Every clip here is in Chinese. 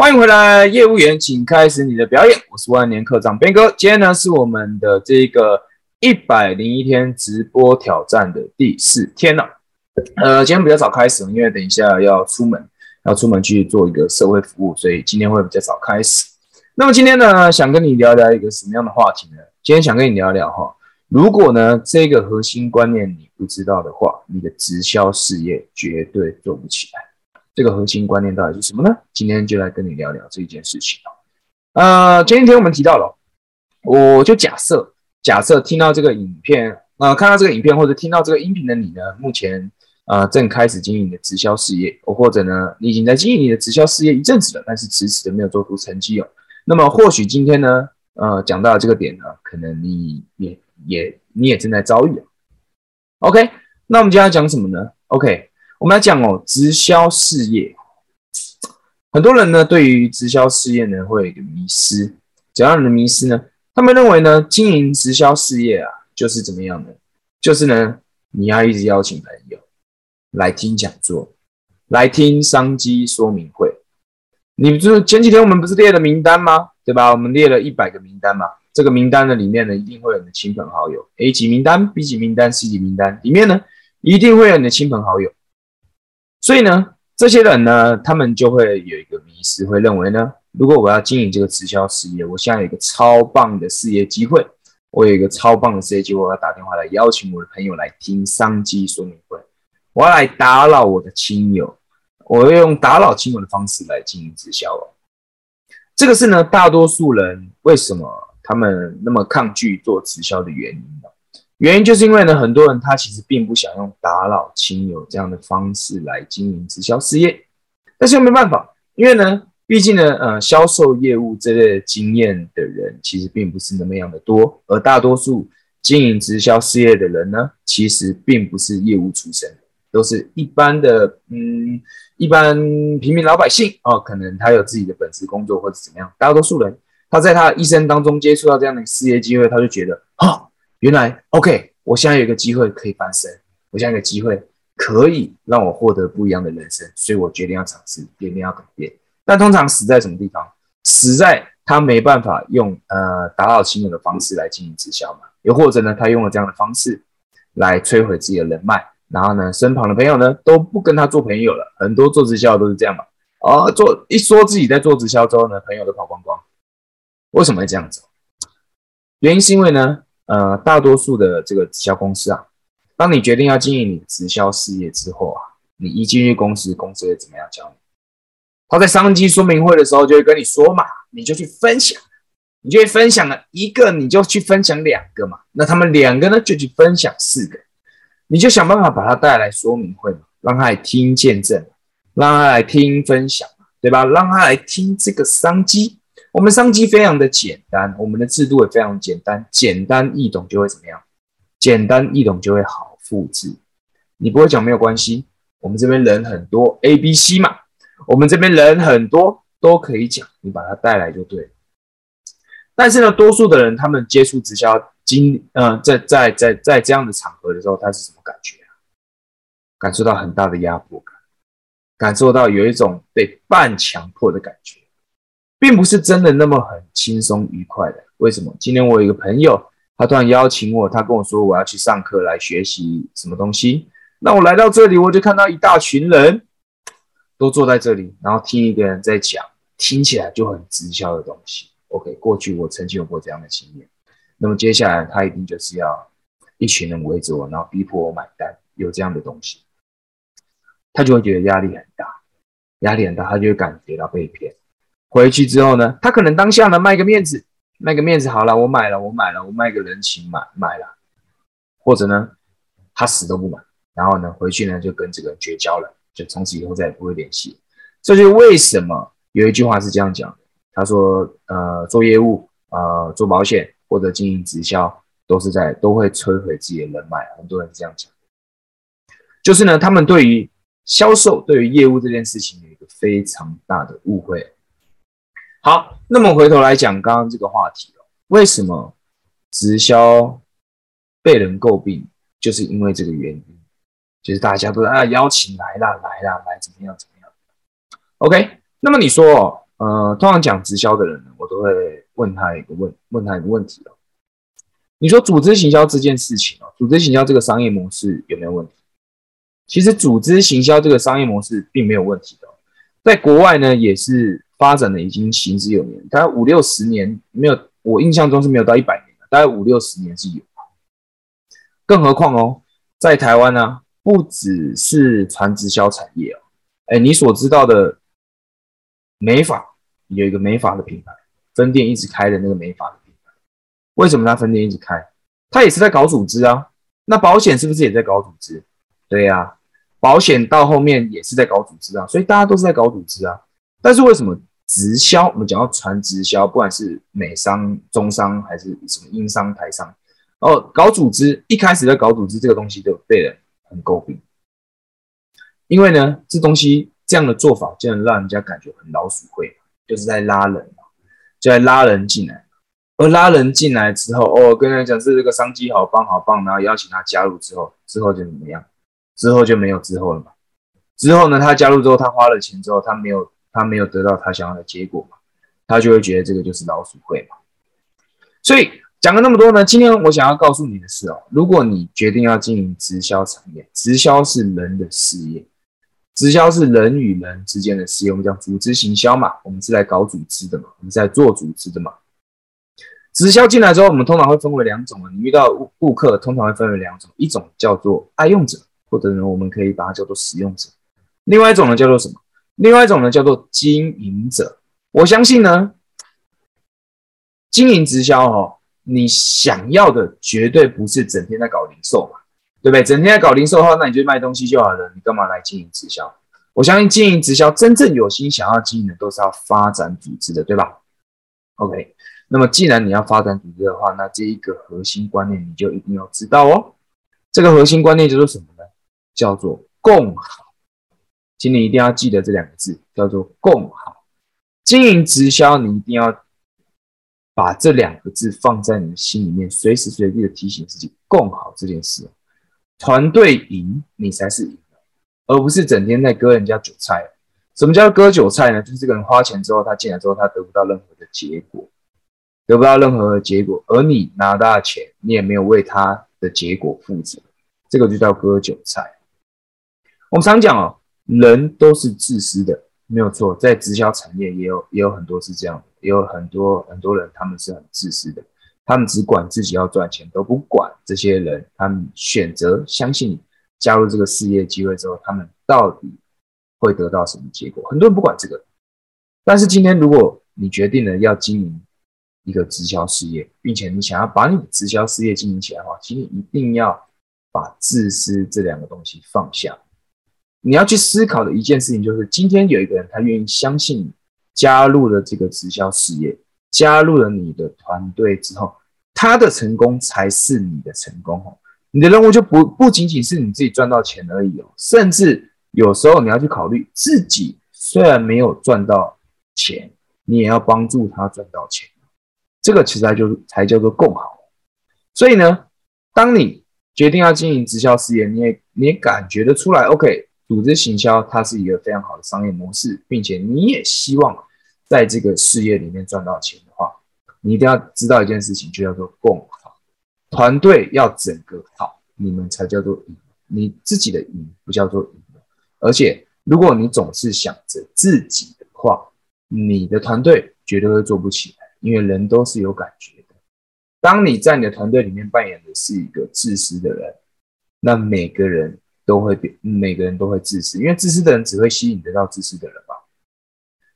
欢迎回来，业务员，请开始你的表演。我是万年课长边哥，今天呢是我们的这个一百零一天直播挑战的第四天了。呃，今天比较早开始，因为等一下要出门，要出门去做一个社会服务，所以今天会比较早开始。那么今天呢，想跟你聊聊一个什么样的话题呢？今天想跟你聊聊哈，如果呢这个核心观念你不知道的话，你的直销事业绝对做不起来。这个核心观念到底是什么呢？今天就来跟你聊聊这件事情呃，前几天我们提到了，我就假设，假设听到这个影片，呃，看到这个影片或者听到这个音频的你呢，目前呃正开始经营你的直销事业，或者呢你已经在经营你的直销事业一阵子了，但是迟迟的没有做出成绩哦。那么或许今天呢，呃，讲到这个点呢，可能你也也你也正在遭遇。OK，那我们今天要讲什么呢？OK。我们来讲哦，直销事业，很多人呢对于直销事业呢会有一个迷失。怎样的迷失呢？他们认为呢，经营直销事业啊，就是怎么样的？就是呢，你要一直邀请朋友来听讲座，来听商机说明会。你不是前几天我们不是列了名单吗？对吧？我们列了一百个名单嘛。这个名单的里面呢，一定会有你的亲朋好友。A 级名单、B 级名单、C 级名单里面呢，一定会有你的亲朋好友。所以呢，这些人呢，他们就会有一个迷失，会认为呢，如果我要经营这个直销事业，我现在有一个超棒的事业机会，我有一个超棒的事业机会，我要打电话来邀请我的朋友来听商机说明会，我要来打扰我的亲友，我要用打扰亲友的方式来经营直销哦。这个是呢，大多数人为什么他们那么抗拒做直销的原因？原因就是因为呢，很多人他其实并不想用打扰亲友这样的方式来经营直销事业，但是又没办法，因为呢，毕竟呢，呃，销售业务这类经验的人其实并不是那么样的多，而大多数经营直销事业的人呢，其实并不是业务出身，都是一般的，嗯，一般平民老百姓哦，可能他有自己的本职工作或者怎么样，大多数人他在他一生当中接触到这样的事业机会，他就觉得，哈。原来，OK，我现在有一个机会可以翻身，我现在有个机会可以让我获得不一样的人生，所以我决定要尝试，决定要改变。但通常死在什么地方？死在他没办法用呃打扰亲友的方式来进行直销嘛？又或者呢，他用了这样的方式来摧毁自己的人脉，然后呢，身旁的朋友呢都不跟他做朋友了。很多做直销都是这样嘛。啊，做一说自己在做直销之后呢，朋友都跑光光。为什么会这样子？原因是因为呢。呃，大多数的这个直销公司啊，当你决定要经营你直销事业之后啊，你一进入公司，公司会怎么样教你？他在商机说明会的时候就会跟你说嘛，你就去分享，你就会分享了一个，你就去分享两个嘛，那他们两个呢就去分享四个，你就想办法把他带来说明会嘛，让他来听见证，让他来听分享，对吧？让他来听这个商机。我们商机非常的简单，我们的制度也非常简单，简单易懂就会怎么样？简单易懂就会好复制。你不会讲没有关系，我们这边人很多，A、B、C 嘛，我们这边人很多都可以讲，你把它带来就对。但是呢，多数的人他们接触直销经，呃，在在在在这样的场合的时候，他是什么感觉啊？感受到很大的压迫感，感受到有一种被半强迫的感觉。并不是真的那么很轻松愉快的。为什么？今天我有一个朋友，他突然邀请我，他跟我说我要去上课来学习什么东西。那我来到这里，我就看到一大群人都坐在这里，然后听一个人在讲，听起来就很直销的东西。OK，过去我曾经有过这样的经验。那么接下来他一定就是要一群人围着我，然后逼迫我买单，有这样的东西，他就会觉得压力很大，压力很大，他就会感觉到被骗。回去之后呢，他可能当下呢卖个面子，卖个面子好了，我买了，我买了，我卖个人情买买了，或者呢，他死都不买，然后呢回去呢就跟这个人绝交了，就从此以后再也不会联系。这就是为什么有一句话是这样讲的，他说，呃，做业务，呃，做保险或者经营直销，都是在都会摧毁自己的人脉，很多人是这样讲，就是呢，他们对于销售、对于业务这件事情有一个非常大的误会。好，那么回头来讲刚刚这个话题哦，为什么直销被人诟病，就是因为这个原因，就是大家都啊邀请来啦，来啦，来怎么样怎么样？OK，那么你说呃，通常讲直销的人，我都会问他一个问，问他一个问题哦。你说组织行销这件事情哦，组织行销这个商业模式有没有问题？其实组织行销这个商业模式并没有问题的，在国外呢也是发展的已经行之有年，大概五六十年没有，我印象中是没有到一百年，大概五六十年是有。更何况哦，在台湾呢，不只是传直销产业哦，哎，你所知道的美发有一个美发的品牌分店一直开的那个美发的品牌，为什么他分店一直开？他也是在搞组织啊。那保险是不是也在搞组织？对呀。保险到后面也是在搞组织啊，所以大家都是在搞组织啊。但是为什么直销？我们讲到传直销，不管是美商、中商还是什么英商、台商，哦，搞组织一开始在搞组织这个东西就被人很诟病，因为呢，这东西这样的做法，就能让人家感觉很老鼠会，就是在拉人就在拉人进来。而拉人进来之后，哦，跟人讲是这个商机好棒好棒，然后邀请他加入之后，之后就怎么样？之后就没有之后了嘛？之后呢？他加入之后，他花了钱之后，他没有他没有得到他想要的结果嘛？他就会觉得这个就是老鼠会嘛。所以讲了那么多呢，今天我想要告诉你的是哦，如果你决定要经营直销产业，直销是人的事业，直销是人与人之间的事业，我们讲组织行销嘛，我们是来搞组织的嘛，我们是在做组织的嘛。直销进来之后，我们通常会分为两种啊，你遇到顾客通常会分为两种，一种叫做爱用者。或者呢，我们可以把它叫做使用者。另外一种呢，叫做什么？另外一种呢，叫做经营者。我相信呢，经营直销哦，你想要的绝对不是整天在搞零售嘛，对不对？整天在搞零售的话，那你就卖东西就好了，你干嘛来经营直销？我相信经营直销，真正有心想要经营的，都是要发展组织的，对吧？OK，那么既然你要发展组织的话，那这一个核心观念你就一定要知道哦。这个核心观念叫做什么呢？叫做共好，请你一定要记得这两个字，叫做共好。经营直销，你一定要把这两个字放在你的心里面，随时随地的提醒自己共好这件事。团队赢，你才是赢，而不是整天在割人家韭菜。什么叫割韭菜呢？就是这个人花钱之后，他进来之后，他得不到任何的结果，得不到任何的结果，而你拿到钱，你也没有为他的结果负责，这个就叫割韭菜。我们常讲哦，人都是自私的，没有错。在直销产业也有也有很多是这样，也有很多很多人他们是很自私的，他们只管自己要赚钱，都不管这些人。他们选择相信加入这个事业机会之后，他们到底会得到什么结果？很多人不管这个。但是今天，如果你决定了要经营一个直销事业，并且你想要把你的直销事业经营起来的话，请你一定要把自私这两个东西放下。你要去思考的一件事情就是，今天有一个人他愿意相信你，加入了这个直销事业，加入了你的团队之后，他的成功才是你的成功哦。你的任务就不不仅仅是你自己赚到钱而已哦，甚至有时候你要去考虑自己虽然没有赚到钱，你也要帮助他赚到钱，这个其实就才叫做共好。所以呢，当你决定要经营直销事业，你也你也感觉得出来，OK。组织行销，它是一个非常好的商业模式，并且你也希望在这个事业里面赚到钱的话，你一定要知道一件事情，就叫做共好。团队要整个好，你们才叫做赢。你自己的赢不叫做赢。而且，如果你总是想着自己的话，你的团队绝对会做不起来，因为人都是有感觉的。当你在你的团队里面扮演的是一个自私的人，那每个人。都会变，每个人都会自私，因为自私的人只会吸引得到自私的人吧。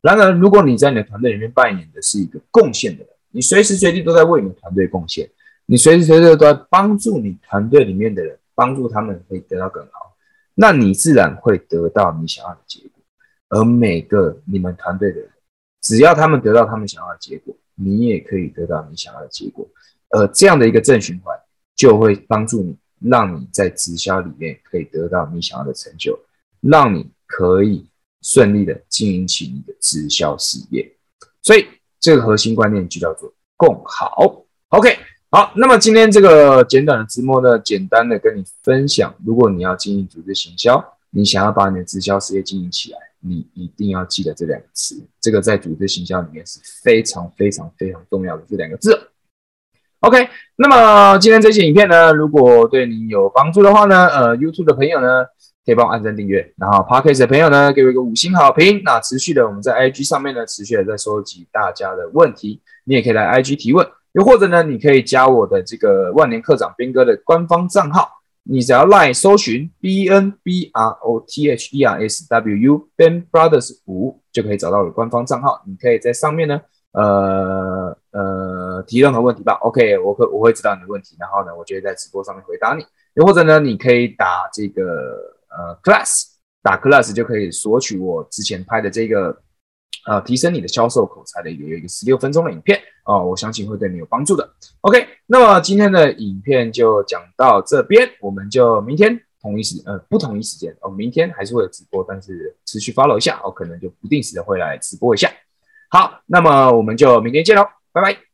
然而，如果你在你的团队里面扮演的是一个贡献的人，你随时随地都在为你的团队贡献，你随时随地都在帮助你团队里面的人，帮助他们可以得到更好，那你自然会得到你想要的结果。而每个你们团队的人，只要他们得到他们想要的结果，你也可以得到你想要的结果。而这样的一个正循环，就会帮助你。让你在直销里面可以得到你想要的成就，让你可以顺利的经营起你的直销事业。所以这个核心观念就叫做共好。OK，好，那么今天这个简短的直播呢，简单的跟你分享，如果你要经营组织行销，你想要把你的直销事业经营起来，你一定要记得这两个词，这个在组织行销里面是非常非常非常重要的这两个字。OK，那么今天这期影片呢，如果对你有帮助的话呢，呃，YouTube 的朋友呢，可以帮我按赞订阅，然后 Podcast 的朋友呢，给我一个五星好评。那持续的我们在 IG 上面呢，持续的在收集大家的问题，你也可以来 IG 提问，又或者呢，你可以加我的这个万年课长斌哥的官方账号。你只要 line 搜寻 B N B R O T H E R S W U Ben Brothers 五，就可以找到我的官方账号。你可以在上面呢，呃呃提任何问题吧。OK，我会我会知道你的问题，然后呢，我就会在直播上面回答你。又或者呢，你可以打这个呃 Class，打 Class 就可以索取我之前拍的这个。呃，提升你的销售口才的一个有一个十六分钟的影片哦，我相信会对你有帮助的。OK，那么今天的影片就讲到这边，我们就明天同一时呃不同一时间哦，明天还是会有直播，但是持续 follow 一下哦，可能就不定时的会来直播一下。好，那么我们就明天见喽，拜拜。